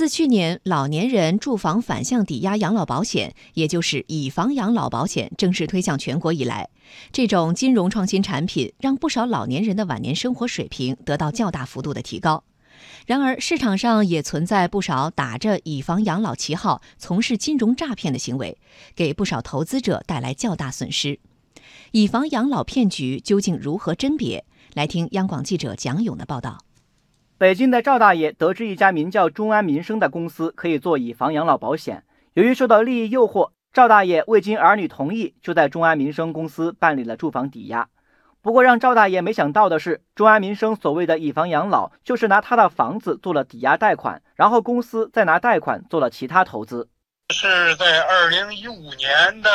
自去年，老年人住房反向抵押养老保险，也就是以房养老保险正式推向全国以来，这种金融创新产品让不少老年人的晚年生活水平得到较大幅度的提高。然而，市场上也存在不少打着以房养老旗号从事金融诈骗的行为，给不少投资者带来较大损失。以房养老骗局究竟如何甄别？来听央广记者蒋勇的报道。北京的赵大爷得知一家名叫中安民生的公司可以做以房养老保险，由于受到利益诱惑，赵大爷未经儿女同意就在中安民生公司办理了住房抵押。不过让赵大爷没想到的是，中安民生所谓的以房养老，就是拿他的房子做了抵押贷款，然后公司再拿贷款做了其他投资。是在二零一五年的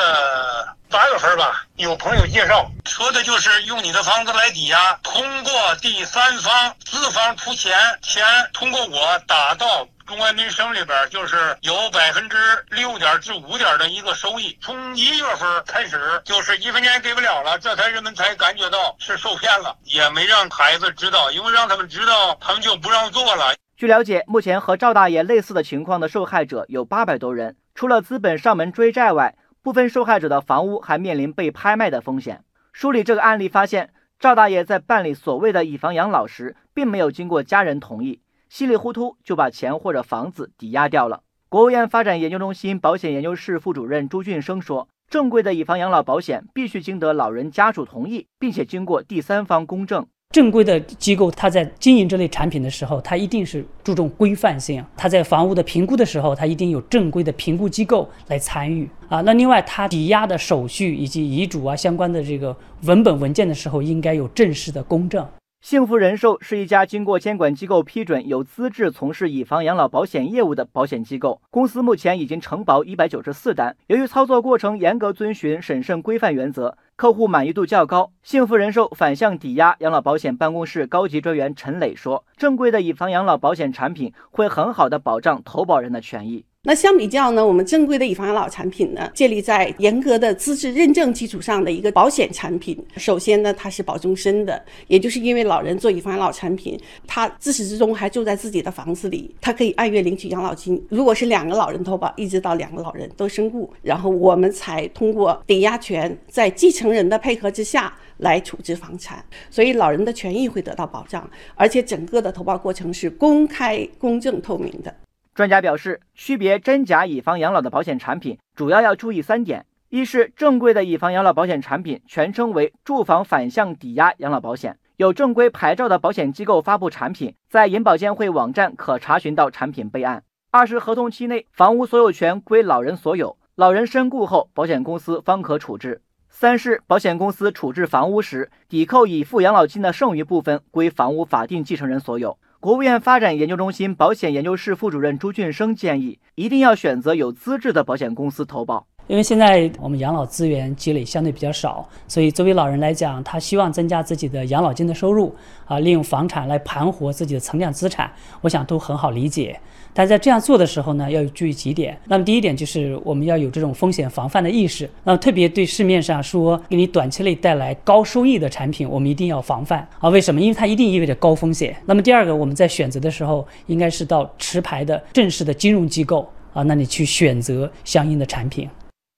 八月份吧，有朋友介绍说的就是用你的房子来抵押，通过第三方资方出钱，钱通过我打到中安民生里边，就是有百分之六点至五点的一个收益。从一月份开始，就是一分钱给不了了，这才人们才感觉到是受骗了，也没让孩子知道，因为让他们知道，他们就不让做了。据了解，目前和赵大爷类似的情况的受害者有八百多人。除了资本上门追债外，部分受害者的房屋还面临被拍卖的风险。梳理这个案例发现，赵大爷在办理所谓的以房养老时，并没有经过家人同意，稀里糊涂就把钱或者房子抵押掉了。国务院发展研究中心保险研究室副主任朱俊生说：“正规的以房养老保险必须经得老人家属同意，并且经过第三方公证。”正规的机构，它在经营这类产品的时候，它一定是注重规范性。它在房屋的评估的时候，它一定有正规的评估机构来参与啊。那另外，它抵押的手续以及遗嘱啊相关的这个文本文件的时候，应该有正式的公证。幸福人寿是一家经过监管机构批准、有资质从事以房养老保险业务的保险机构。公司目前已经承保一百九十四单。由于操作过程严格遵循审慎规范原则，客户满意度较高。幸福人寿反向抵押养老保险办公室高级专员陈磊说：“正规的以房养老保险产品会很好的保障投保人的权益。”那相比较呢，我们正规的以房养老产品呢，建立在严格的资质认证基础上的一个保险产品。首先呢，它是保终身的，也就是因为老人做以房养老产品，他自始至终还住在自己的房子里，他可以按月领取养老金。如果是两个老人投保，一直到两个老人都身故，然后我们才通过抵押权，在继承人的配合之下来处置房产，所以老人的权益会得到保障，而且整个的投保过程是公开、公正、透明的。专家表示，区别真假以房养老的保险产品，主要要注意三点：一是正规的以房养老保险产品全称为住房反向抵押养老保险，有正规牌照的保险机构发布产品，在银保监会网站可查询到产品备案；二是合同期内房屋所有权归老人所有，老人身故后保险公司方可处置；三是保险公司处置房屋时，抵扣已付养老金的剩余部分归房屋法定继承人所有。国务院发展研究中心保险研究室副主任朱俊生建议，一定要选择有资质的保险公司投保。因为现在我们养老资源积累相对比较少，所以作为老人来讲，他希望增加自己的养老金的收入，啊，利用房产来盘活自己的存量资产，我想都很好理解。但在这样做的时候呢，要注意几点。那么第一点就是我们要有这种风险防范的意识。那么特别对市面上说给你短期内带来高收益的产品，我们一定要防范啊。为什么？因为它一定意味着高风险。那么第二个，我们在选择的时候，应该是到持牌的正式的金融机构啊那里去选择相应的产品。